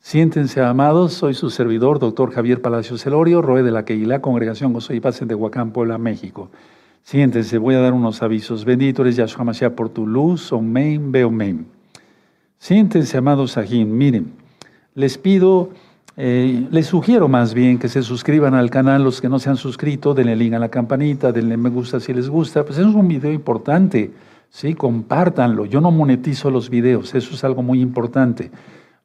Siéntense amados, soy su servidor, doctor Javier Palacios Celorio, Roe de la Queilá, Congregación Gozo y Paz en Tehuacán, Puebla, México. Siéntense, voy a dar unos avisos. Bendito eres Yahshua Mashiach por tu luz, Omen Beomen. Siéntense, amados Sajín. Miren, les pido, eh, les sugiero más bien que se suscriban al canal, los que no se han suscrito, denle link a la campanita, denle me gusta si les gusta. Pues es un video importante, ¿sí? Compártanlo. Yo no monetizo los videos, eso es algo muy importante.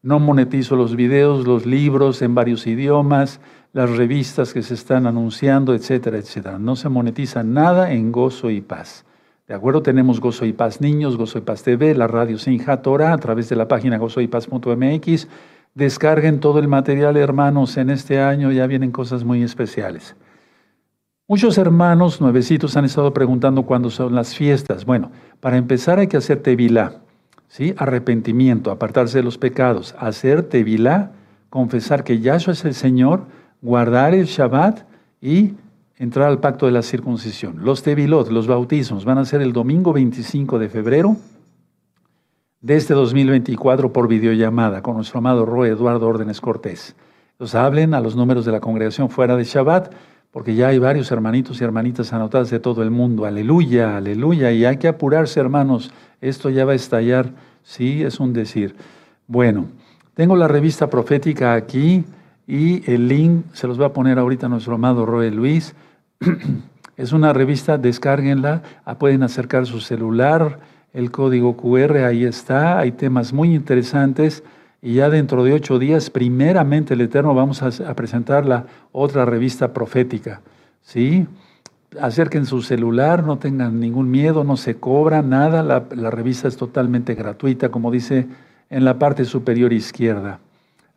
No monetizo los videos, los libros en varios idiomas, las revistas que se están anunciando, etcétera, etcétera. No se monetiza nada en Gozo y Paz. ¿De acuerdo? Tenemos Gozo y Paz Niños, Gozo y Paz TV, la radio Sinja Torah, a través de la página gozoypaz.mx. Descarguen todo el material, hermanos. En este año ya vienen cosas muy especiales. Muchos hermanos nuevecitos han estado preguntando cuándo son las fiestas. Bueno, para empezar hay que hacer tevilá. ¿sí? Arrepentimiento, apartarse de los pecados, hacer tevilá, confesar que Yahshua es el Señor, guardar el Shabbat y entrar al pacto de la circuncisión. Los tevilot, los bautismos, van a ser el domingo 25 de febrero de este 2024 por videollamada con nuestro amado Roy Eduardo Órdenes Cortés. Los hablen a los números de la congregación fuera de Shabbat, porque ya hay varios hermanitos y hermanitas anotadas de todo el mundo. Aleluya, aleluya. Y hay que apurarse, hermanos. Esto ya va a estallar. Sí, es un decir. Bueno, tengo la revista profética aquí y el link se los va a poner ahorita nuestro amado Roy Luis. es una revista, descárguenla. Ah, pueden acercar su celular, el código QR, ahí está. Hay temas muy interesantes. Y ya dentro de ocho días, primeramente el Eterno, vamos a, presentar la otra revista profética. ¿Sí? Acerquen su celular, no tengan ningún miedo, no se cobra nada. La, revista es totalmente gratuita, como dice en la parte superior izquierda.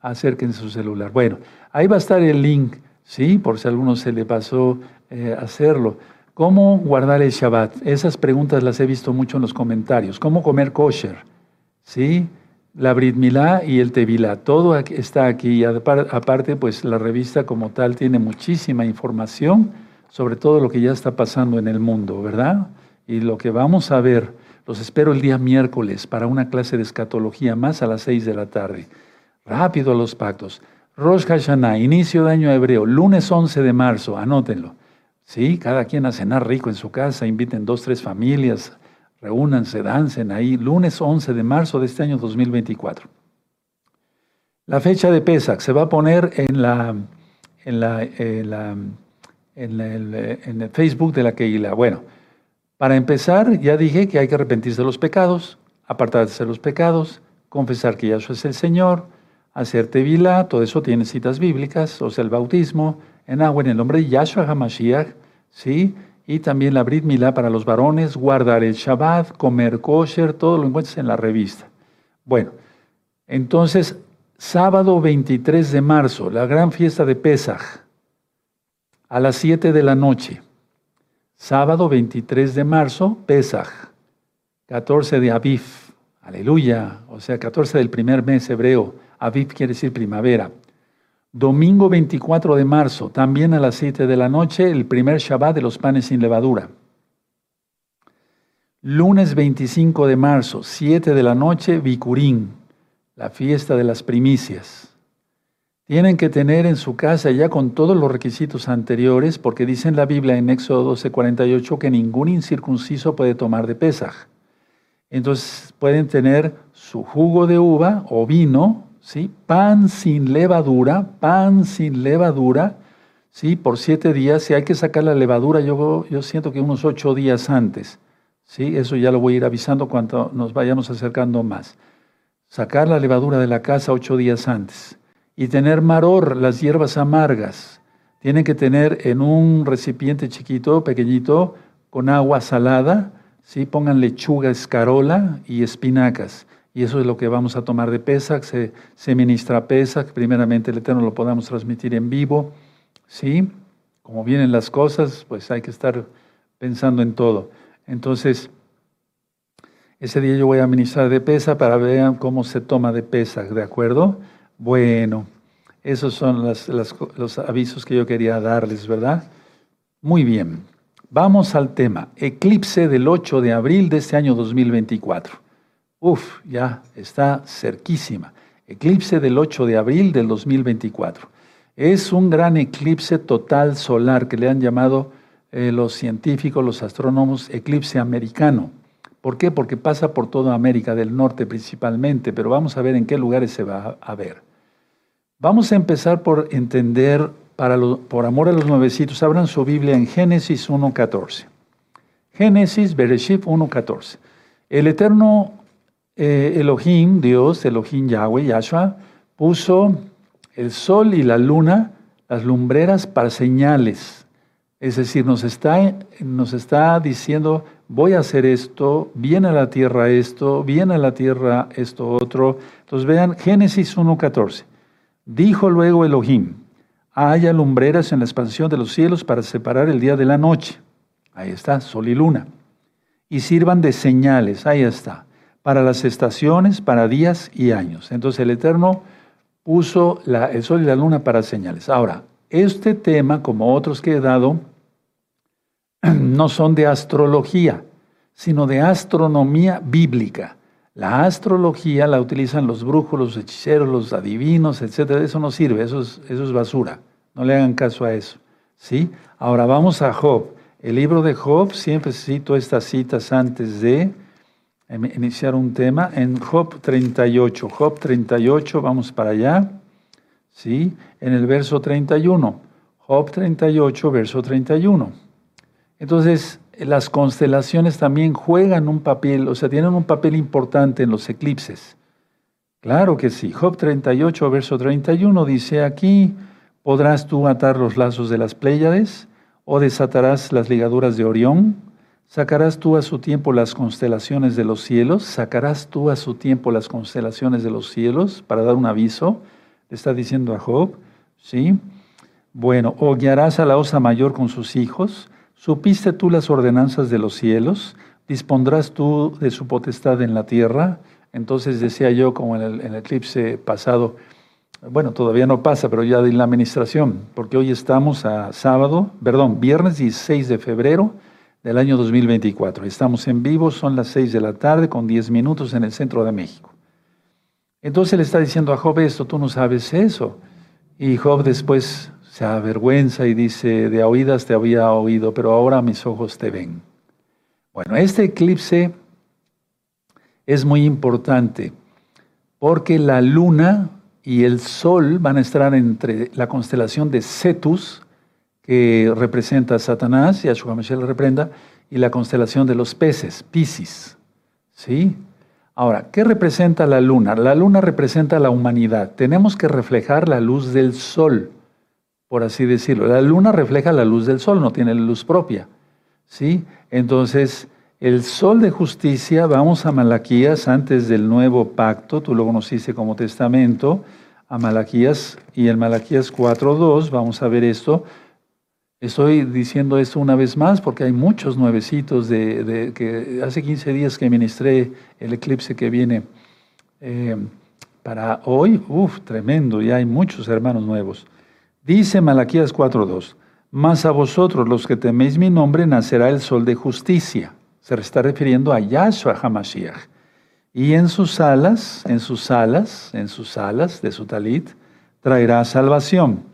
Acerquen su celular. Bueno, ahí va a estar el link, ¿sí? Por si a alguno se le pasó eh, hacerlo. ¿Cómo guardar el Shabbat? Esas preguntas las he visto mucho en los comentarios. ¿Cómo comer kosher? ¿Sí? La Brit Milá y el Tevilá. Todo está aquí. Aparte, pues la revista como tal tiene muchísima información sobre todo lo que ya está pasando en el mundo, ¿verdad? Y lo que vamos a ver, los espero el día miércoles para una clase de escatología más a las seis de la tarde. Rápido los pactos. Rosh Hashanah, inicio de año hebreo, lunes 11 de marzo, anótenlo. Sí, cada quien a cenar rico en su casa, inviten dos, tres familias, Reúnanse, dancen ahí, lunes 11 de marzo de este año 2024. La fecha de Pesach se va a poner en, la, en, la, en, el, en el, Facebook de la Keila. Bueno, para empezar, ya dije que hay que arrepentirse de los pecados, apartarse de los pecados, confesar que Yahshua es el Señor, hacer tevilá, todo eso tiene citas bíblicas, o sea, el bautismo en agua en el nombre de Yahshua HaMashiach, ¿sí? Y también la Brit Milá para los varones, guardar el Shabbat, comer kosher, todo lo encuentras en la revista. Bueno, entonces, sábado 23 de marzo, la gran fiesta de Pesaj, a las 7 de la noche. Sábado 23 de marzo, Pesaj, 14 de Aviv, aleluya, o sea, 14 del primer mes hebreo. Aviv quiere decir primavera. Domingo 24 de marzo, también a las 7 de la noche, el primer Shabbat de los panes sin levadura. Lunes 25 de marzo, 7 de la noche, Bikurín, la fiesta de las primicias. Tienen que tener en su casa ya con todos los requisitos anteriores, porque dice en la Biblia en Éxodo 12:48 que ningún incircunciso puede tomar de Pesaj. Entonces pueden tener su jugo de uva o vino, Pan sin levadura, pan sin levadura, ¿sí? Por siete días, si hay que sacar la levadura, yo, yo siento que unos ocho días antes, ¿sí? Eso ya lo voy a ir avisando cuando nos vayamos acercando más. Sacar la levadura de la casa ocho días antes. Y tener maror, las hierbas amargas. Tienen que tener en un recipiente chiquito, pequeñito, con agua salada, ¿sí? Pongan lechuga, escarola y espinacas y eso es lo que vamos a tomar de Pesach, se, ministra Pesach, primeramente el Eterno lo podamos transmitir en vivo, ¿sí? Como vienen las cosas, pues hay que estar pensando en todo. Entonces, ese día yo voy a ministrar de Pesach para ver cómo se toma de Pesach, ¿de acuerdo? Bueno, esos son los avisos que yo quería darles, ¿verdad? Muy bien, vamos al tema, eclipse del 8 de abril de este año 2024. Uf, ya está cerquísima. Eclipse del 8 de abril del 2024. Es un gran eclipse total solar que le han llamado eh, los científicos, los astrónomos, eclipse americano. ¿Por qué? Porque pasa por toda América del Norte principalmente, pero vamos a ver en qué lugares se va a ver. Vamos a empezar por entender, por amor a los nuevecitos, abran su Biblia en Génesis 1.14. Génesis, Bereshit 1.14. El eterno eh, Elohim, Dios, Elohim Yahweh, Yahshua, puso el sol y la luna, las lumbreras para señales. Es decir, nos está, nos está diciendo, voy a hacer esto, viene a la tierra esto, viene a la tierra esto otro. Entonces vean Génesis 1.14. Dijo luego Elohim, haya lumbreras en la expansión de los cielos para separar el día de la noche. Ahí está, sol y luna. Y sirvan de señales, ahí está para las estaciones, para días y años. Entonces el Eterno puso el sol y la luna para señales. Ahora, este tema, como otros que he dado, no son de astrología, sino de astronomía bíblica. La astrología la utilizan los brujos, los hechiceros, los adivinos, etc. Eso no sirve, eso es, eso es basura. No le hagan caso a eso. ¿sí? Ahora vamos a Job. El libro de Job, siempre cito estas citas antes de iniciar un tema en Job 38. Job 38, vamos para allá. ¿Sí? En el verso 31. Job 38, verso 31. Entonces, las constelaciones también juegan un papel, o sea, tienen un papel importante en los eclipses. Claro que sí. Job 38, verso 31 dice aquí, ¿podrás tú atar los lazos de las Pléyades o desatarás las ligaduras de Orión? ¿Sacarás tú a su tiempo las constelaciones de los cielos? ¿Sacarás tú a su tiempo las constelaciones de los cielos para dar un aviso? Le está diciendo a Job, ¿sí? Bueno, o guiarás a la osa mayor con sus hijos. ¿Supiste tú las ordenanzas de los cielos? ¿Dispondrás tú de su potestad en la tierra? Entonces decía yo, como en el, en el eclipse pasado, bueno, todavía no pasa, pero ya de la administración, porque hoy estamos a sábado, perdón, viernes 16 de febrero del año 2024. Estamos en vivo, son las 6 de la tarde con 10 minutos en el centro de México. Entonces le está diciendo a Job esto, tú no sabes eso. Y Job después se avergüenza y dice, de oídas te había oído, pero ahora mis ojos te ven. Bueno, este eclipse es muy importante porque la luna y el sol van a estar entre la constelación de Cetus, que representa a Satanás, y a Mashiach le reprenda, y la constelación de los peces, Piscis. ¿Sí? Ahora, ¿qué representa la luna? La luna representa la humanidad. Tenemos que reflejar la luz del sol, por así decirlo. La luna refleja la luz del sol, no tiene luz propia. ¿Sí? Entonces, el sol de justicia, vamos a Malaquías antes del nuevo pacto, tú lo conociste como testamento, a Malaquías y en Malaquías 4.2, vamos a ver esto, Estoy diciendo esto una vez más porque hay muchos nuevecitos de, que hace 15 días que ministré el eclipse que viene eh, para hoy. Uf, tremendo, ya hay muchos hermanos nuevos. Dice Malaquías 4.2, mas a vosotros los que teméis mi nombre nacerá el sol de justicia. Se está refiriendo a Yahshua HaMashiach. Y en sus alas, en sus alas, en sus alas de su talit, traerá salvación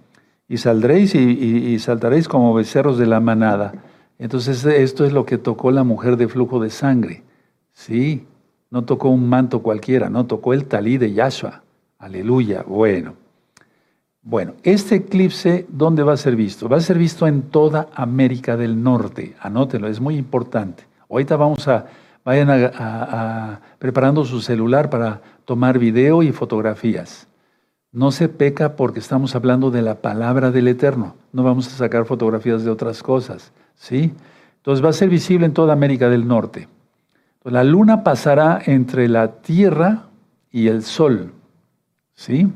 y saldréis y, saltaréis como becerros de la manada. Entonces esto es lo que tocó la mujer de flujo de sangre. Sí, no tocó un manto cualquiera, no tocó el talí de Yahshua. Aleluya. Bueno. Bueno, este eclipse, ¿dónde va a ser visto? Va a ser visto en toda América del Norte. Anótelo, es muy importante. Ahorita vamos a, vayan a preparando su celular para tomar video y fotografías. No se peca porque estamos hablando de la palabra del Eterno. No vamos a sacar fotografías de otras cosas. ¿sí? Entonces va a ser visible en toda América del Norte. la luna pasará entre la tierra y el sol. ¿sí?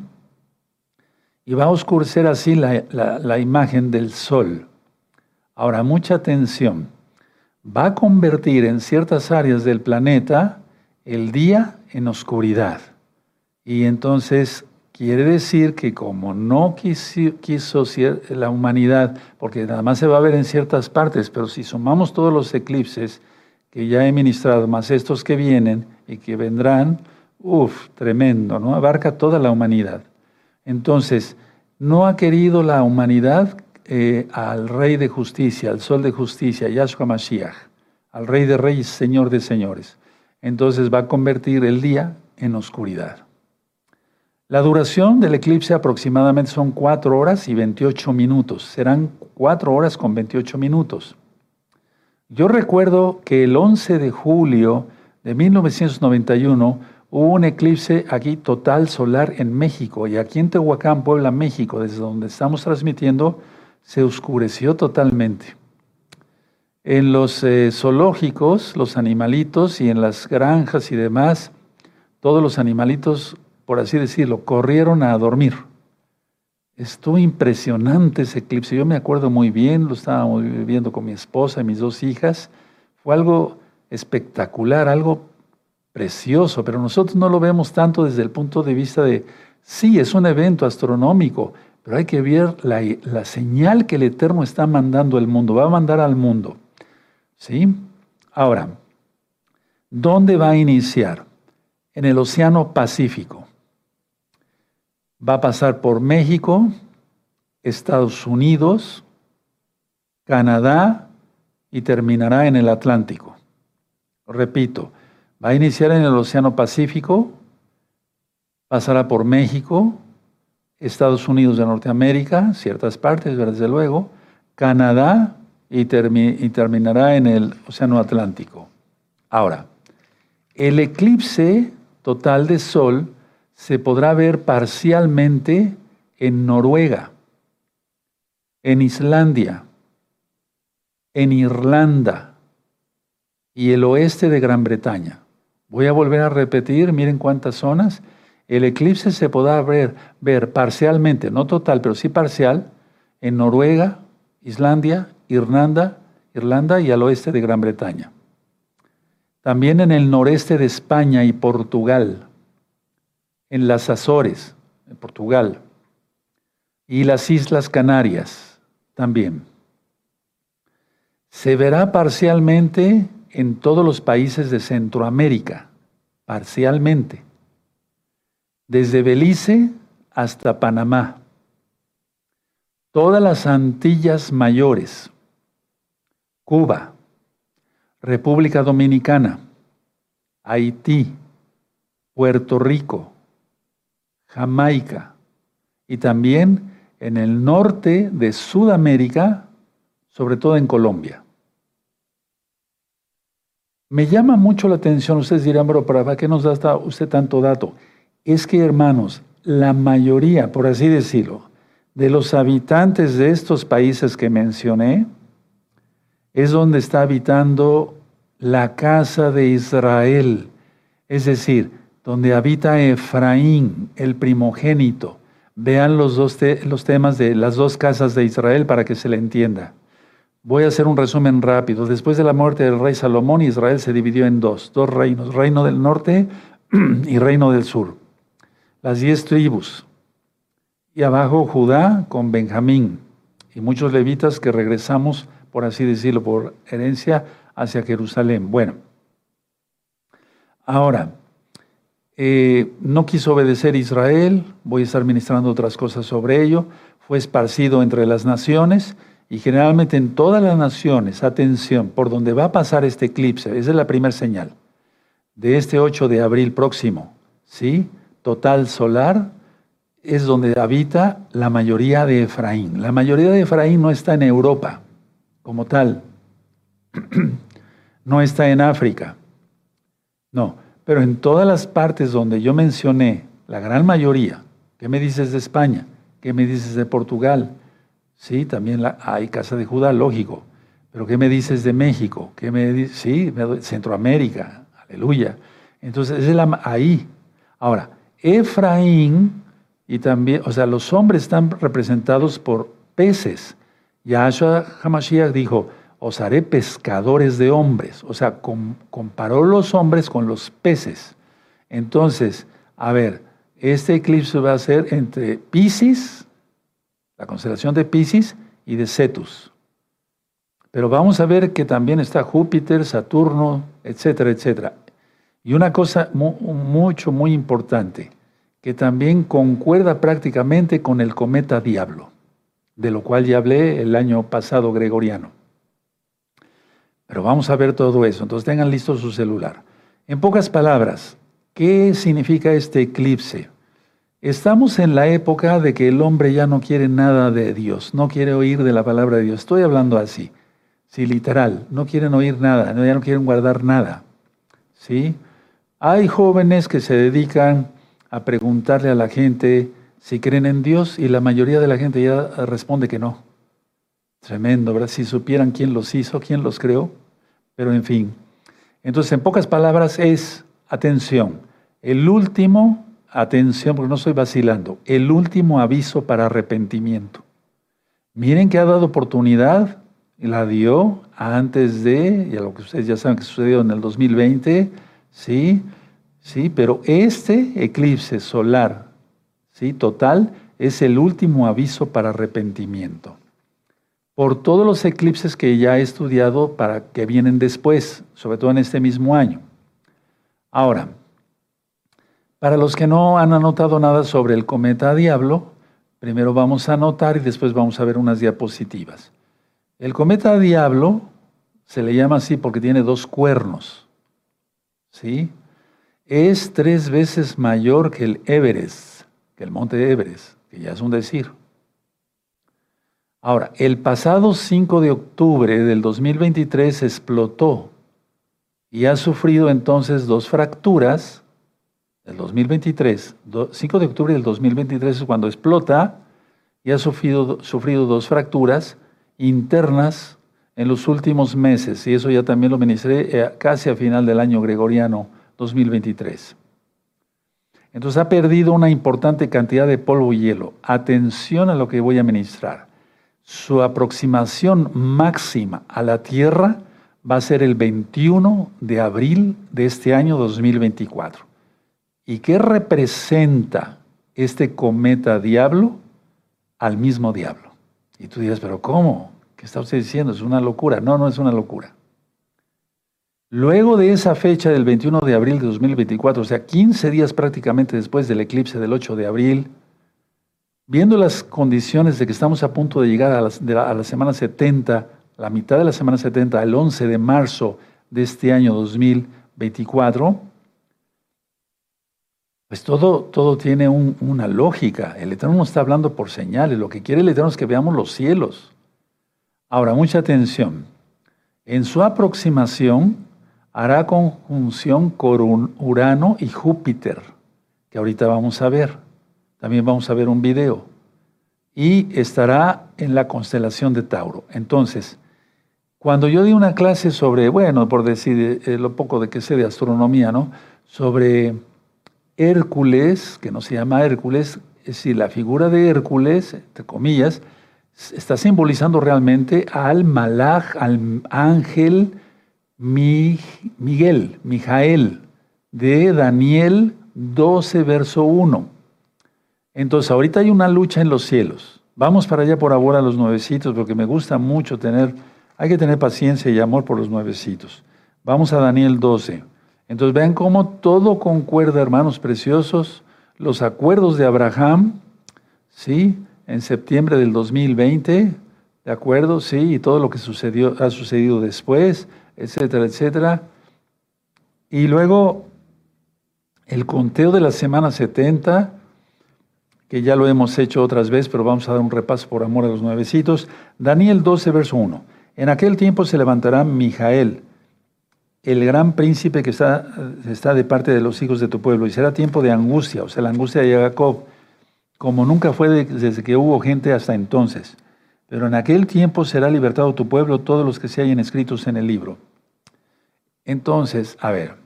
Y va a oscurecer así la, la imagen del sol. Ahora, mucha atención. Va a convertir en ciertas áreas del planeta el día en oscuridad. Y entonces Quiere decir que como no quiso, la humanidad, porque nada más se va a ver en ciertas partes, pero si sumamos todos los eclipses que ya he ministrado, más estos que vienen y que vendrán, uff, tremendo, ¿no? Abarca toda la humanidad. Entonces, no ha querido la humanidad eh, al Rey de Justicia, al Sol de Justicia, Yahshua Mashiach, al Rey de Reyes, Señor de Señores. Entonces va a convertir el día en oscuridad. La duración del eclipse aproximadamente son 4 horas y 28 minutos. Serán 4 horas con 28 minutos. Yo recuerdo que el 11 de julio de 1991 hubo un eclipse aquí total solar en México y aquí en Tehuacán, Puebla, México, desde donde estamos transmitiendo, se oscureció totalmente. En los eh, zoológicos, los animalitos y en las granjas y demás, todos los animalitos, por así decirlo, corrieron a dormir. Estuvo impresionante ese eclipse. Yo me acuerdo muy bien, lo estábamos viviendo con mi esposa y mis dos hijas. Fue algo espectacular, algo precioso, pero nosotros no lo vemos tanto desde el punto de vista de, sí, es un evento astronómico, pero hay que ver la, la señal que el Eterno está mandando al mundo, va a mandar al mundo. ¿Sí? Ahora, ¿dónde va a iniciar? En el Océano Pacífico va a pasar por México, Estados Unidos, Canadá y terminará en el Atlántico. Repito, va a iniciar en el Océano Pacífico, pasará por México, Estados Unidos de Norteamérica, ciertas partes, desde luego, Canadá y, y terminará en el Océano Atlántico. Ahora, el eclipse total de Sol se podrá ver parcialmente en Noruega, en Islandia, en Irlanda y el oeste de Gran Bretaña. Voy a volver a repetir, miren cuántas zonas. El eclipse se podrá ver, ver parcialmente, no total, pero sí parcial, en Noruega, Islandia, Irlanda, Irlanda y al oeste de Gran Bretaña. También en el noreste de España y Portugal en las Azores, en Portugal, y las Islas Canarias también. Se verá parcialmente en todos los países de Centroamérica, parcialmente, desde Belice hasta Panamá, todas las Antillas Mayores, Cuba, República Dominicana, Haití, Puerto Rico, Jamaica y también en el norte de Sudamérica, sobre todo en Colombia. Me llama mucho la atención, ustedes dirán, pero ¿para qué nos da usted tanto dato? Es que, hermanos, la mayoría, por así decirlo, de los habitantes de estos países que mencioné, es donde está habitando la casa de Israel. Es decir, donde habita Efraín, el primogénito. Vean los, dos los temas de las dos casas de Israel para que se le entienda. Voy a hacer un resumen rápido. Después de la muerte del rey Salomón, Israel se dividió en dos, dos reinos, reino del norte y reino del sur. Las diez tribus. Y abajo Judá con Benjamín y muchos levitas que regresamos, por así decirlo, por herencia hacia Jerusalén. Bueno, ahora, eh, no quiso obedecer Israel, voy a estar ministrando otras cosas sobre ello, fue esparcido entre las naciones y generalmente en todas las naciones, atención, por donde va a pasar este eclipse, esa es la primera señal, de este 8 de abril próximo, ¿sí? Total solar, es donde habita la mayoría de Efraín. La mayoría de Efraín no está en Europa como tal, no está en África, no pero en todas las partes donde yo mencioné, la gran mayoría, ¿qué me dices de España? ¿Qué me dices de Portugal? Sí, también hay Casa de Judá, lógico. Pero ¿qué me dices de México? ¿Qué me dices? Sí, Centroamérica, aleluya. Entonces, es ahí. Ahora, Efraín y también, o sea, los hombres están representados por peces. Yahshua Hamashiach dijo, os haré pescadores de hombres. O sea, comparó los hombres con los peces. Entonces, a ver, este eclipse va a ser entre Pisces, la constelación de Pisces, y de Cetus. Pero vamos a ver que también está Júpiter, Saturno, etcétera, etcétera. Y una cosa mucho, muy importante, que también concuerda prácticamente con el cometa Diablo, de lo cual ya hablé el año pasado gregoriano. Pero vamos a ver todo eso, entonces tengan listo su celular. En pocas palabras, ¿qué significa este eclipse? Estamos en la época de que el hombre ya no quiere nada de Dios, no quiere oír de la palabra de Dios. Estoy hablando así, sí, literal, no quieren oír nada, ya no quieren guardar nada. ¿Sí? Hay jóvenes que se dedican a preguntarle a la gente si creen en Dios y la mayoría de la gente ya responde que no. Tremendo, ¿verdad? Si supieran quién los hizo, quién los creó. Pero en fin. Entonces, en pocas palabras es, atención, el último, atención, porque no estoy vacilando, el último aviso para arrepentimiento. Miren que ha dado oportunidad, la dio antes de, y a lo que ustedes ya saben que sucedió en el 2020, ¿sí? ¿Sí? Pero este eclipse solar, ¿sí? Total, es el último aviso para arrepentimiento. Por todos los eclipses que ya he estudiado para que vienen después, sobre todo en este mismo año. Ahora, para los que no han anotado nada sobre el cometa Diablo, primero vamos a anotar y después vamos a ver unas diapositivas. El cometa Diablo se le llama así porque tiene dos cuernos. ¿sí? Es tres veces mayor que el Everest, que el monte Everest, que ya es un decir. Ahora, el pasado 5 de octubre del 2023 explotó y ha sufrido entonces dos fracturas. El 2023, 5 de octubre del 2023 es cuando explota y ha sufrido, sufrido dos fracturas internas en los últimos meses, y eso ya también lo ministré eh, casi a final del año gregoriano 2023. Entonces ha perdido una importante cantidad de polvo y hielo. Atención a lo que voy a ministrar. Su aproximación máxima a la Tierra va a ser el 21 de abril de este año 2024. ¿Y qué representa este cometa diablo? Al mismo diablo. Y tú dirás, pero ¿cómo? ¿Qué está usted diciendo? Es una locura. No, no es una locura. Luego de esa fecha del 21 de abril de 2024, o sea, 15 días prácticamente después del eclipse del 8 de abril, viendo las condiciones de que estamos a punto de llegar a la, semana 70, la mitad de la semana 70, el 11 de marzo de este año 2024, pues todo, todo tiene una lógica. El Eterno no está hablando por señales. Lo que quiere el Eterno es que veamos los cielos. Ahora, mucha atención. En su aproximación hará conjunción con Urano y Júpiter, que ahorita vamos a ver. También vamos a ver un video. Y estará en la constelación de Tauro. Entonces, cuando yo di una clase sobre, bueno, por decir eh, lo poco de que sé de astronomía, ¿no? Sobre Hércules, que no se llama Hércules, es decir, la figura de Hércules, entre comillas, está simbolizando realmente al malaj, al ángel Miguel, Mijael, de Daniel 12, verso 1. Entonces, ahorita hay una lucha en los cielos. Vamos para allá por ahora a los nuevecitos, porque me gusta mucho tener, hay que tener paciencia y amor por los nuevecitos. Vamos a Daniel 12. Entonces, vean cómo todo concuerda, hermanos preciosos, los acuerdos de Abraham, ¿sí? en septiembre del 2020, ¿de acuerdo? Sí, y todo lo que sucedió, ha sucedido después, etcétera, etcétera. Y luego el conteo de la semana 70, que ya lo hemos hecho otras veces, pero vamos a dar un repaso por amor a los nuevecitos. Daniel 12, verso 1. En aquel tiempo se levantará Mijael, el gran príncipe que está, está de parte de los hijos de tu pueblo, y será tiempo de angustia, o sea, la angustia de Jacob como nunca fue desde que hubo gente hasta entonces. Pero en aquel tiempo será libertado tu pueblo todos los que se hayan escritos en el libro. Entonces, a ver,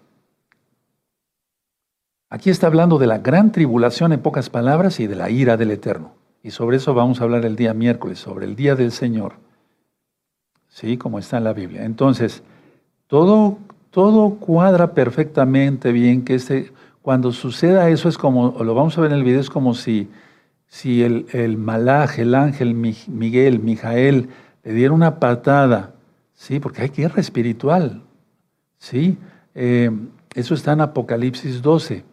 aquí está hablando de la gran tribulación en pocas palabras y de la ira del Eterno. Y sobre eso vamos a hablar el día miércoles, sobre el día del Señor. Sí, como está en la Biblia. Entonces, todo, todo cuadra perfectamente bien que este, cuando suceda eso es como, lo vamos a ver en el video, es como si si el, el malaj, el ángel Miguel, Mijael, le diera una patada Sí, porque hay guerra espiritual. Sí, eh, eso está en Apocalipsis 12.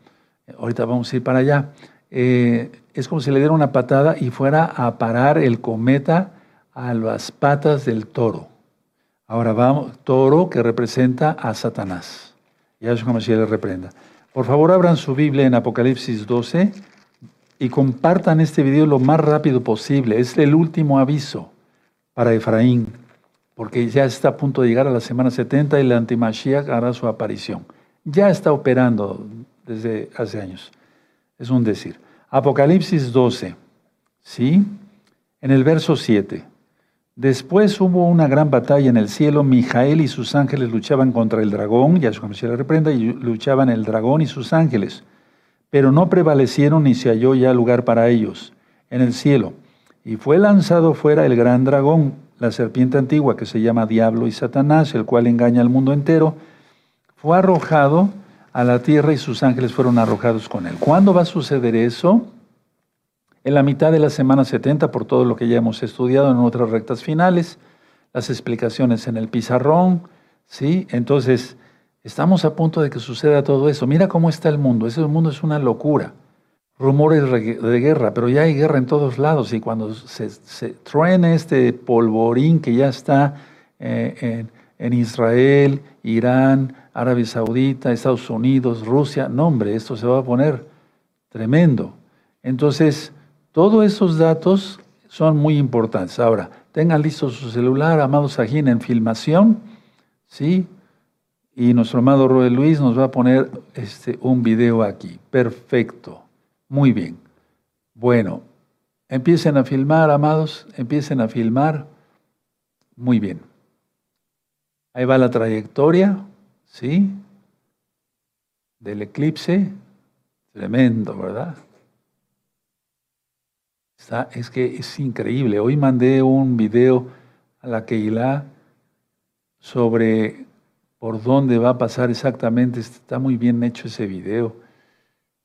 Ahorita vamos a ir para allá. Eh, es como si le diera una patada y fuera a parar el cometa a las patas del toro. Ahora vamos, toro que representa a Satanás. Ya es como si le reprenda. Por favor, abran su Biblia en Apocalipsis 12 y compartan este video lo más rápido posible. Es el último aviso para Efraín, porque ya está a punto de llegar a la semana 70 y la antimashiach hará su aparición. Ya está operando desde hace años. Es un decir. Apocalipsis 12, ¿sí? En el verso 7. Después hubo una gran batalla en el cielo. Mijael y sus ángeles luchaban contra el dragón, ya se le reprenda, y luchaban el dragón y sus ángeles. Pero no prevalecieron ni se halló ya lugar para ellos en el cielo. Y fue lanzado fuera el gran dragón, la serpiente antigua que se llama Diablo y Satanás, el cual engaña al mundo entero. Fue arrojado a la tierra y sus ángeles fueron arrojados con él. ¿Cuándo va a suceder eso? En la mitad de la semana 70, por todo lo que ya hemos estudiado en otras rectas finales, las explicaciones en el pizarrón, ¿sí? Entonces, estamos a punto de que suceda todo eso. Mira cómo está el mundo. Ese mundo es una locura. Rumores de guerra, pero ya hay guerra en todos lados y cuando se, se truene este polvorín que ya está eh, en, en Israel, Irán, Arabia Saudita, Estados Unidos, Rusia. No, hombre, esto se va a poner tremendo. Entonces, todos esos datos son muy importantes. Ahora, tengan listo su celular, amados Sajín, en filmación, ¿sí? Y nuestro amado Roe Luis nos va a poner este, un video aquí. Perfecto. Muy bien. Bueno, empiecen a filmar, amados, empiecen a filmar. Muy bien. Ahí va la trayectoria. ¿Sí? Del eclipse. Tremendo, ¿verdad? Está, es que es increíble. Hoy mandé un video a la Keilah sobre por dónde va a pasar exactamente. Está muy bien hecho ese video.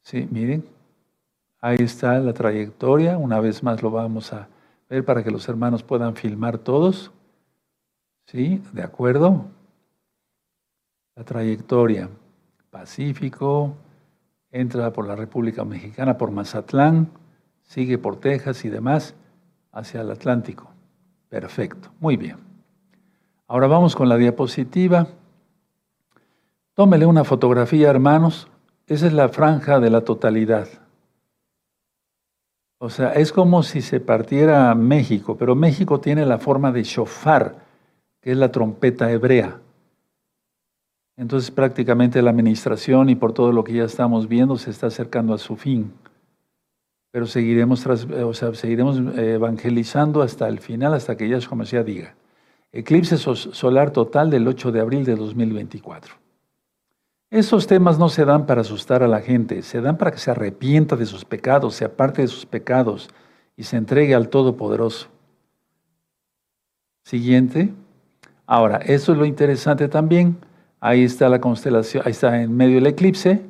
Sí, miren. Ahí está la trayectoria. Una vez más lo vamos a ver para que los hermanos puedan filmar todos. ¿Sí? ¿De acuerdo? La trayectoria. Pacífico, entra por la República Mexicana, por Mazatlán, sigue por Texas y demás, hacia el Atlántico. Perfecto, muy bien. Ahora vamos con la diapositiva. Tómele una fotografía, hermanos. Esa es la franja de la totalidad. O sea, es como si se partiera México, pero México tiene la forma de shofar, que es la trompeta hebrea. Entonces prácticamente la administración y por todo lo que ya estamos viendo se está acercando a su fin. Pero seguiremos, o sea, seguiremos eh, evangelizando hasta el final, hasta que Yahshua Mashiach diga. Eclipse solar total del 8 de abril de 2024. Esos temas no se dan para asustar a la gente, se dan para que se arrepienta de sus pecados, se aparte de sus pecados y se entregue al Todopoderoso. Siguiente. Ahora, eso es lo interesante también Ahí está la constelación, ahí está en medio del eclipse,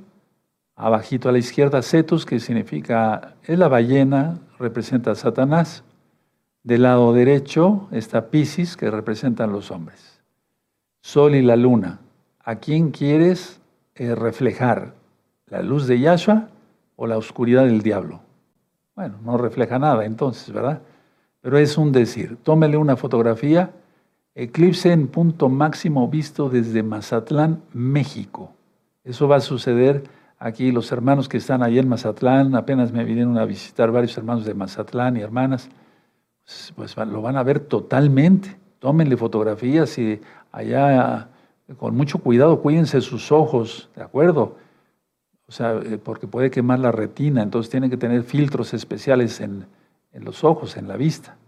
abajito a la izquierda Cetus, que significa, es la ballena, representa a Satanás. Del lado derecho está Pisces, que representan los hombres. Sol y la luna. ¿A quién quieres eh, reflejar? ¿La luz de Yahshua o la oscuridad del diablo? Bueno, no refleja nada entonces, ¿verdad? Pero es un decir. Tómele una fotografía Eclipse en punto máximo visto desde Mazatlán, México. Eso va a suceder aquí. Los hermanos que están allá en Mazatlán, apenas me vinieron a visitar varios hermanos de Mazatlán y hermanas, pues, pues lo van a ver totalmente. Tómenle fotografías y allá con mucho cuidado, cuídense sus ojos, ¿de acuerdo? O sea, eh, porque puede quemar la retina, entonces tienen que tener filtros especiales en, en los ojos, en la vista.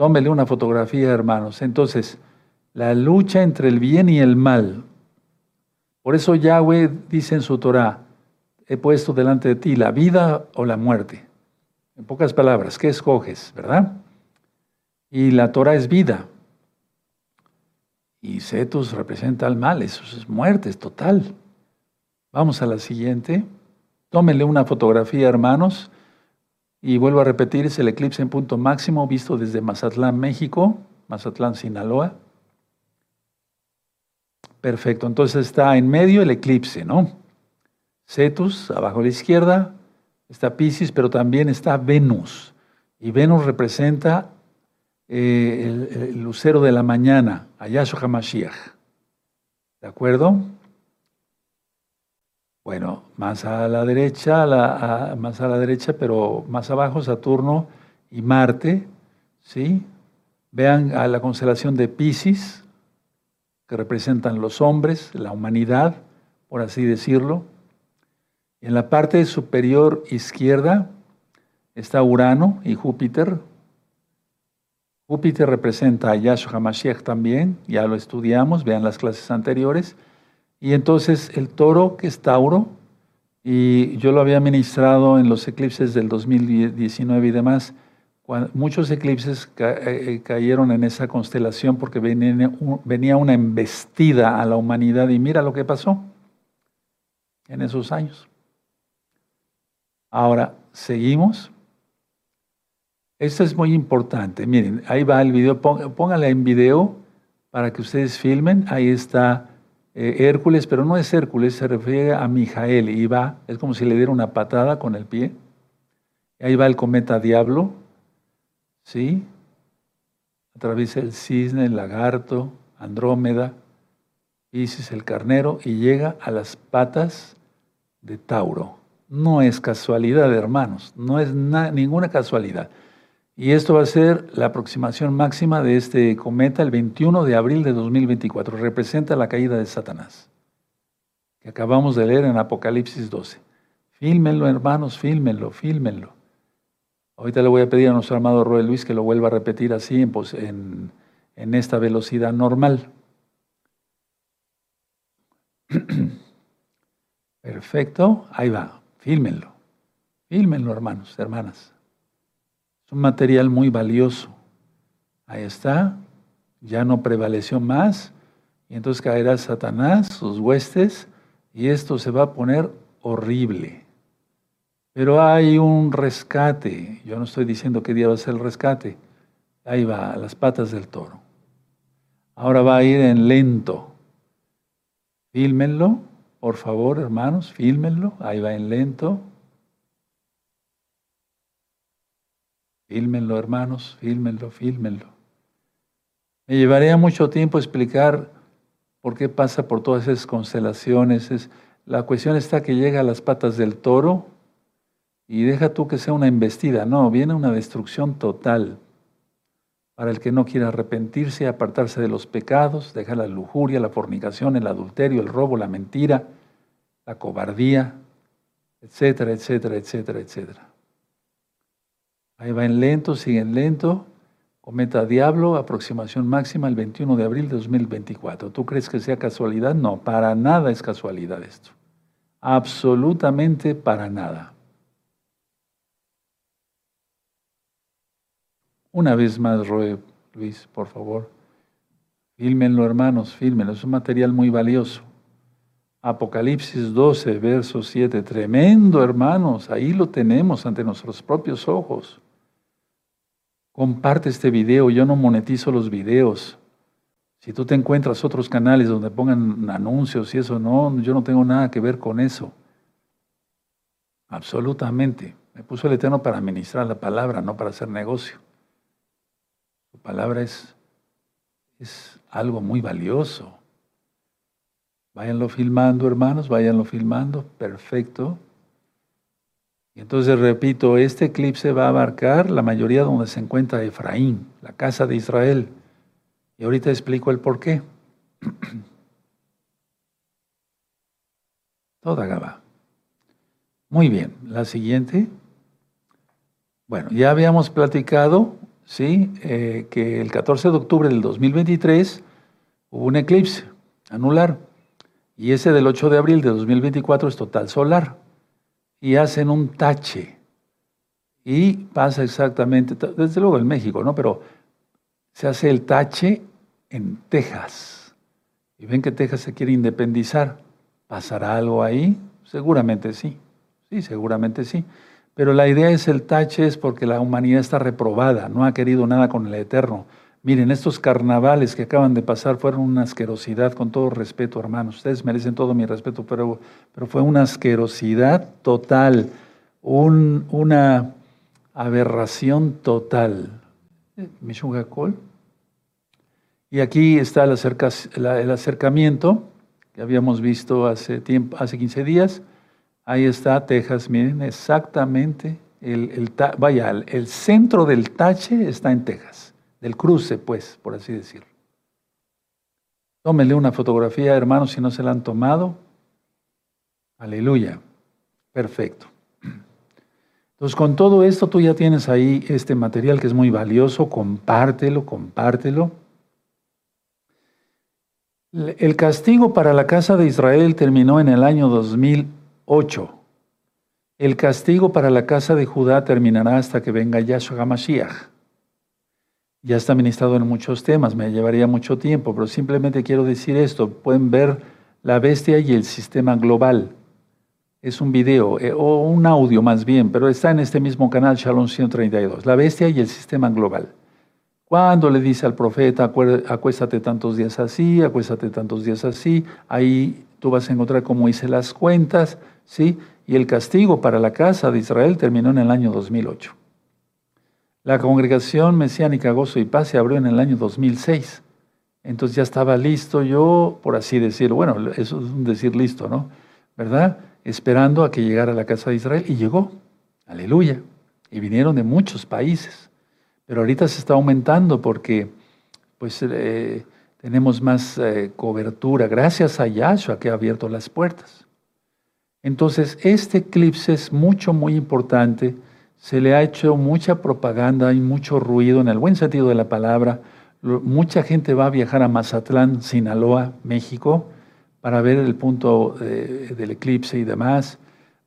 Tómele una fotografía, hermanos. Entonces, la lucha entre el bien y el mal. Por eso Yahweh dice en su Torah, he puesto delante de ti la vida o la muerte. En pocas palabras, ¿qué escoges, verdad? Y la Torah es vida. Y Cetus representa al mal, eso es muerte, es total. Vamos a la siguiente. Tómenle una fotografía, hermanos. Y vuelvo a repetir, es el eclipse en punto máximo visto desde Mazatlán, México, Mazatlán, Sinaloa. Perfecto, entonces está en medio el eclipse, ¿no? Cetus, abajo a la izquierda, está Pisces, pero también está Venus. Y Venus representa eh, el, lucero de la mañana, Ayashua HaMashiach. ¿De acuerdo? Bueno, más a la derecha, más a la derecha, pero más abajo Saturno y Marte, ¿sí? Vean a la constelación de Pisces, que representan los hombres, la humanidad, por así decirlo. En la parte superior izquierda está Urano y Júpiter. Júpiter representa a Yahshua HaMashiach también, ya lo estudiamos, vean las clases anteriores. Y entonces el toro, que es Tauro, y yo lo había ministrado en los eclipses del 2019 y demás, muchos eclipses eh, eh, cayeron en esa constelación porque venía una embestida a la humanidad y mira lo que pasó en esos años. Ahora, seguimos. Esto es muy importante. Miren, ahí va el video. Póngale en video para que ustedes filmen. Ahí está eh, Hércules, pero no es Hércules, se refiere a Mijael. Y va, es como si le diera una patada con el pie. Ahí va el cometa Diablo, ¿sí? Atraviesa el cisne, el lagarto, Andrómeda, Isis, el carnero, y llega a las patas de Tauro. No es casualidad, hermanos, no es ninguna casualidad. Y esto va a ser la aproximación máxima de este cometa el 21 de abril de 2024. Representa la caída de Satanás, que acabamos de leer en Apocalipsis 12. Fílmenlo, hermanos, fílmenlo, fílmenlo. Ahorita le voy a pedir a nuestro amado Roel Luis que lo vuelva a repetir así pues, en, en esta velocidad normal. Perfecto, ahí va, fílmenlo. Fílmenlo, hermanos, hermanas. Es un material muy valioso. Ahí está, ya no prevaleció más, y entonces caerá Satanás, sus huestes, y esto se va a poner horrible. Pero hay un rescate. Yo no estoy diciendo qué día va a ser el rescate. Ahí va, a las patas del toro. Ahora va a ir en lento. Fílmenlo, por favor, hermanos, fílmenlo. Ahí va en lento. Fílmenlo, hermanos, fílmenlo, fílmenlo. Me llevaría mucho tiempo explicar por qué pasa por todas esas constelaciones. la cuestión está que llega a las patas del toro y deja tú que sea una embestida, no, viene una destrucción total para el que no quiera arrepentirse, apartarse de los pecados, dejar la lujuria, la fornicación, el adulterio, el robo, la mentira, la cobardía, etcétera, etcétera, etcétera, etcétera. Ahí va en lento, sigue en lento. Cometa Diablo, aproximación máxima el 21 de abril de 2024. ¿Tú crees que sea casualidad? No, para nada es casualidad esto. Absolutamente para nada. Una vez más, Roe, Luis, por favor. Fílmenlo, hermanos, fílmenlo. Es un material muy valioso. Apocalipsis 12, verso 7. Tremendo, hermanos. Ahí lo tenemos ante nuestros propios ojos. Comparte este video. Yo no monetizo los videos. Si tú te encuentras otros canales donde pongan anuncios y eso, no, yo no tengo nada que ver con eso. Absolutamente. Me puso el Eterno para administrar la palabra, no para hacer negocio. Su palabra es, es algo muy valioso. Váyanlo filmando, hermanos, váyanlo filmando. Perfecto. Entonces repito, este eclipse va a abarcar la mayoría donde se encuentra Efraín, la casa de Israel. Y ahorita explico el por qué. Toda Gaba. Muy bien, la siguiente. Bueno, ya habíamos platicado ¿sí? Eh, que el 14 de octubre del 2023 hubo un eclipse anular y ese del 8 de abril de 2024 es total solar y hacen un tache y pasa exactamente, desde luego en México, ¿no? Pero se hace el tache en Texas y ven que Texas se quiere independizar. ¿Pasará algo ahí? Seguramente sí, sí, seguramente sí. Pero la idea es el tache es porque la humanidad está reprobada, no ha querido nada con el Eterno. Miren, estos carnavales que acaban de pasar fueron una asquerosidad, con todo respeto, hermanos. Ustedes merecen todo mi respeto, pero, pero fue una asquerosidad total, una aberración total. Col. Y aquí está el, el, acercamiento que habíamos visto hace, tiempo, hace 15 días. Ahí está Texas, miren, exactamente. El, vaya, el centro del tache está en Texas, del cruce, pues, por así decirlo. Tómenle una fotografía, hermanos, si no se la han tomado. Aleluya. Perfecto. Entonces, con todo esto, tú ya tienes ahí este material que es muy valioso. Compártelo, compártelo. El castigo para la casa de Israel terminó en el año 2008. El castigo para la casa de Judá terminará hasta que venga Yahshua HaMashiach. Ya está ministrado en muchos temas, me llevaría mucho tiempo, pero simplemente quiero decir esto. Pueden ver la bestia y el sistema global. Es un video, eh, o un audio más bien, pero está en este mismo canal, Shalom 132. La bestia y el sistema global. Cuando le dice al profeta, acuéstate tantos días así, acuéstate tantos días así, ahí tú vas a encontrar cómo hice las cuentas, ¿sí? Y el castigo para la casa de Israel terminó en el año 2008. La congregación mesiánica Gozo y Paz se abrió en el año 2006. Entonces ya estaba listo yo, por así decirlo, bueno, eso es un decir listo, ¿no? ¿Verdad? Esperando a que llegara la casa de Israel y llegó. Aleluya. Y vinieron de muchos países. Pero ahorita se está aumentando porque pues eh, tenemos más eh, cobertura gracias a Yahshua que ha abierto las puertas. Entonces, este eclipse es mucho, muy importante. Se le ha hecho mucha propaganda, y mucho ruido en el buen sentido de la palabra. Mucha gente va a viajar a Mazatlán, Sinaloa, México, para ver el punto eh, del eclipse y demás.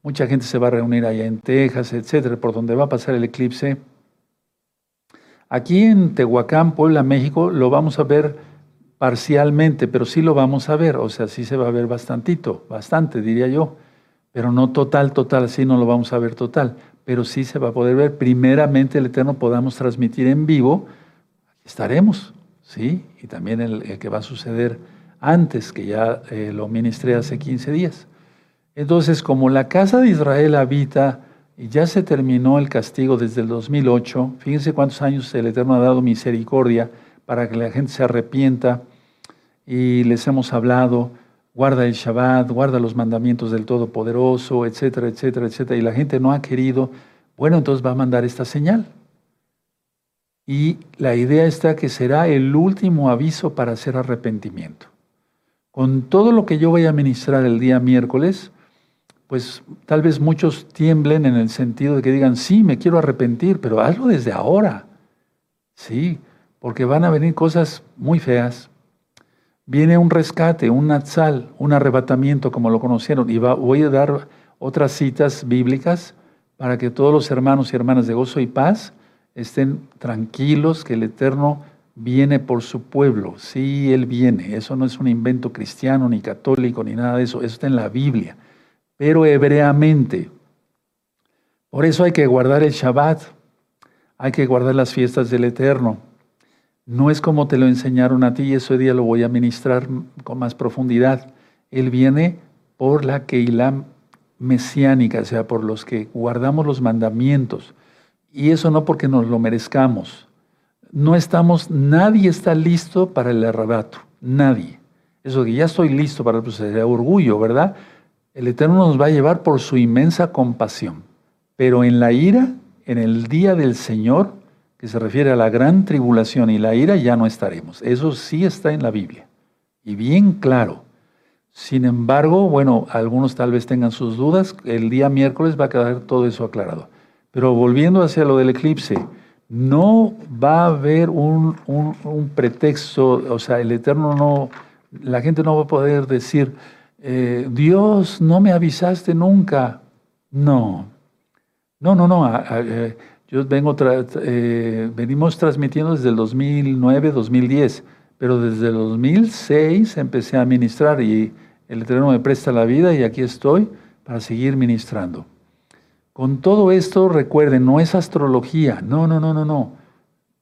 Mucha gente se va a reunir allá en Texas, etcétera, por donde va a pasar el eclipse. Aquí en Tehuacán, Puebla, México, lo vamos a ver parcialmente, pero sí lo vamos a ver, o sea, sí se va a ver bastantito, bastante diría yo, pero no total, total, sí no lo vamos a ver total, pero sí se va a poder ver. Primeramente el Eterno podamos transmitir en vivo, estaremos, ¿sí? Y también el, que va a suceder antes, que ya eh, lo ministré hace 15 días. Entonces, como la casa de Israel habita y ya se terminó el castigo desde el 2008. Fíjense cuántos años el Eterno ha dado misericordia para que la gente se arrepienta. Y les hemos hablado, guarda el Shabbat, guarda los mandamientos del Todopoderoso, etcétera, etcétera, etcétera. Y la gente no ha querido. Bueno, entonces va a mandar esta señal. Y la idea está que será el último aviso para hacer arrepentimiento. Con todo lo que yo voy a ministrar el día miércoles, pues tal vez muchos tiemblen en el sentido de que digan, sí, me quiero arrepentir, pero hazlo desde ahora. Sí, porque van a venir cosas muy feas. Viene un rescate, un natsal, un arrebatamiento, como lo conocieron, y voy a dar otras citas bíblicas para que todos los hermanos y hermanas de gozo y paz estén tranquilos que el Eterno viene por su pueblo. Sí, Él viene. Eso no es un invento cristiano, ni católico, ni nada de eso. Eso está en la Biblia pero hebreamente. Por eso hay que guardar el Shabbat, hay que guardar las fiestas del Eterno. No es como te lo enseñaron a ti y ese día lo voy a ministrar con más profundidad. Él viene por la Keilah mesiánica, o sea, por los que guardamos los mandamientos. Y eso no porque nos lo merezcamos. No estamos, nadie está listo para el arrebato, nadie. Eso que ya estoy listo para pues sería orgullo, ¿verdad? El Eterno nos va a llevar por su inmensa compasión. Pero en la ira, en el día del Señor, que se refiere a la gran tribulación y la ira, ya no estaremos. Eso sí está en la Biblia. Y bien claro. Sin embargo, bueno, algunos tal vez tengan sus dudas. El día miércoles va a quedar todo eso aclarado. Pero volviendo hacia lo del eclipse, no va a haber un, un pretexto, o sea, el Eterno no, la gente no va a poder decir, eh, Dios, no me avisaste nunca. No, no, no, no. Eh, yo vengo eh, venimos transmitiendo desde el 2009, 2010, pero desde el 2006 empecé a ministrar y el Eterno me presta la vida y aquí estoy para seguir ministrando. Con todo esto, recuerden, no es astrología, no, no, no, no, no.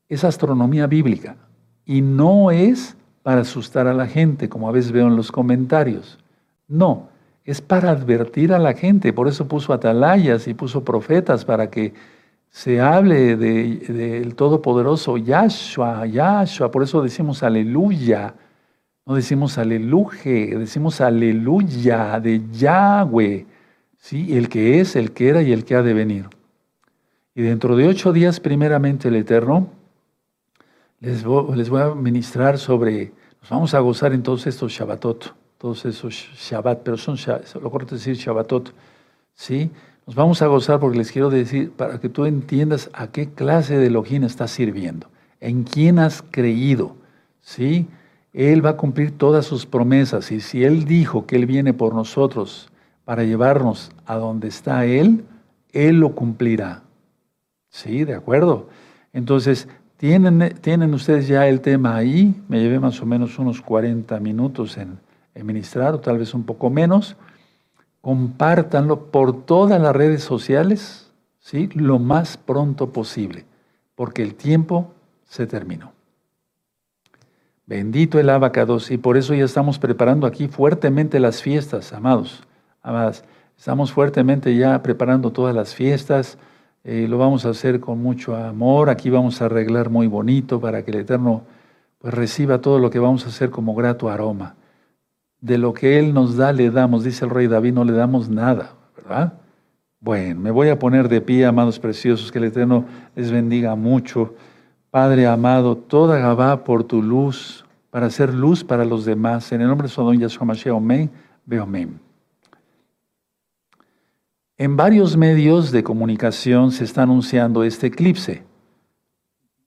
Es astronomía bíblica. Y no es para asustar a la gente, como a veces veo en los comentarios. No, es para advertir a la gente. Por eso puso atalayas y puso profetas para que se hable del Todopoderoso Yahshua, Yahshua. Por eso decimos aleluya. No decimos aleluya, decimos aleluya de Yahweh. ¿sí? El que es, el que era y el que ha de venir. Y dentro de ocho días, primeramente el Eterno, les voy, a ministrar sobre, nos vamos a gozar en todos estos Shabbatot, todos esos Shabbat, pero son, lo correcto es decir Shabbatot, ¿sí? Vamos a gozar porque les quiero decir, para que tú entiendas a qué clase de Elohim estás sirviendo, en quién has creído, ¿sí? Él va a cumplir todas sus promesas y si Él dijo que Él viene por nosotros para llevarnos a donde está Él, Él lo cumplirá. Sí, de acuerdo. Entonces, ¿tienen, ¿tienen ustedes ya el tema ahí? Me llevé más o menos unos 40 minutos en, en ministrar, o tal vez un poco menos. Compártanlo por todas las redes sociales, ¿sí? Lo más pronto posible, porque el tiempo se terminó. Bendito el abacados, y por eso ya estamos preparando aquí fuertemente las fiestas, amados, amadas. Estamos fuertemente ya preparando todas las fiestas, eh, lo vamos a hacer con mucho amor, aquí vamos a arreglar muy bonito para que el Eterno pues, reciba todo lo que vamos a hacer como grato aroma. De lo que Él nos da, le damos, dice el rey David, no le damos nada, ¿verdad? Bueno, me voy a poner de pie, amados preciosos, que el Eterno les bendiga mucho. Padre amado, toda Gabá por tu luz, para hacer luz para los demás. En el nombre de Sodom Yahshua Mashiach, amén, veo amén. En varios medios de comunicación se está anunciando este eclipse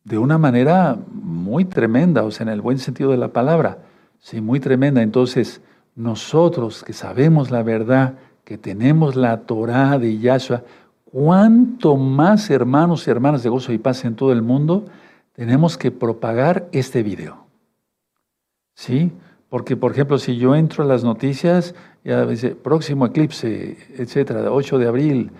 de una manera muy tremenda, o sea, en el buen sentido de la palabra, sí, muy tremenda. Entonces, nosotros que sabemos la verdad, que tenemos la Torah de Yahshua, cuánto más hermanos y hermanas de gozo y paz en todo el mundo, tenemos que propagar este video. ¿Sí? Porque, por ejemplo, si yo entro a las noticias, ya dice, próximo eclipse, etcétera, 8 de abril,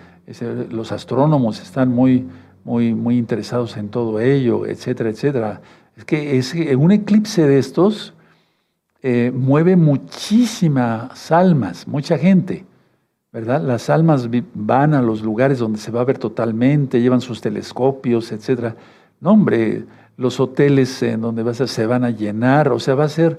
los astrónomos están muy, muy, muy interesados en todo ello, etcétera, etcétera. Es que es, un eclipse de estos eh, mueve muchísimas almas, mucha gente. ¿verdad? Las almas van a los lugares donde se va a ver totalmente, llevan sus telescopios, etcétera. No, hombre, los hoteles en donde vas a, se van a llenar, o sea, va a ser,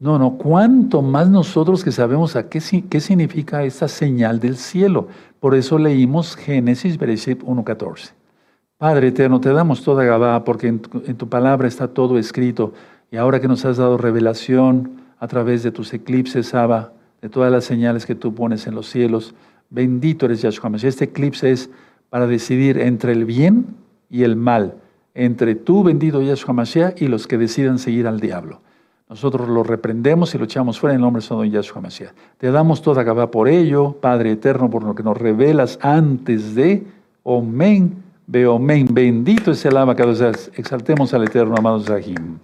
no, no, cuánto más nosotros que sabemos a qué, qué significa esta señal del cielo. Por eso leímos Génesis, Bereshit 1.14. Padre eterno, te damos toda Gabá, porque en tu palabra está todo escrito, y ahora que nos has dado revelación a través de tus eclipses, Abba, de todas las señales que tú pones en los cielos, bendito eres Yahshua Este eclipse es para decidir entre el bien y el mal entre tú, bendito Yahshua Mashiach, y los que decidan seguir al diablo. Nosotros lo reprendemos y lo echamos fuera en el nombre de Don Yahshua Mashiach. Te damos toda Gabá por ello, Padre eterno, por lo que nos revelas antes de Omen, Beomen. Bendito es el ama que exaltemos al eterno, amados Rahim.